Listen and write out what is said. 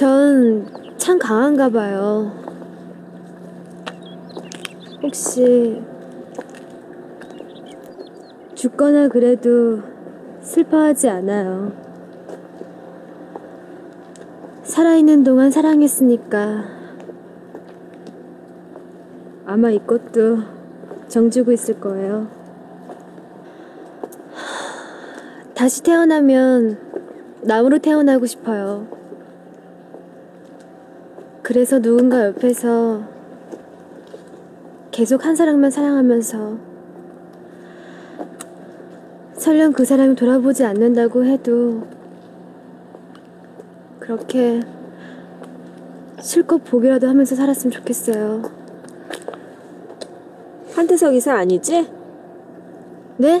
전 참 강한가 봐요. 혹시 죽거나 그래도 슬퍼하지 않아요. 살아있는 동안 사랑했으니까 아마 이것도 정주고 있을 거예요. 다시 태어나면 나무로 태어나고 싶어요. 그래서 누군가 옆에서 계속 한 사람만 사랑하면서 설령 그 사람이 돌아보지 않는다고 해도 그렇게 실컷 보기라도 하면서 살았으면 좋겠어요. 한태석 이사 아니지? 네?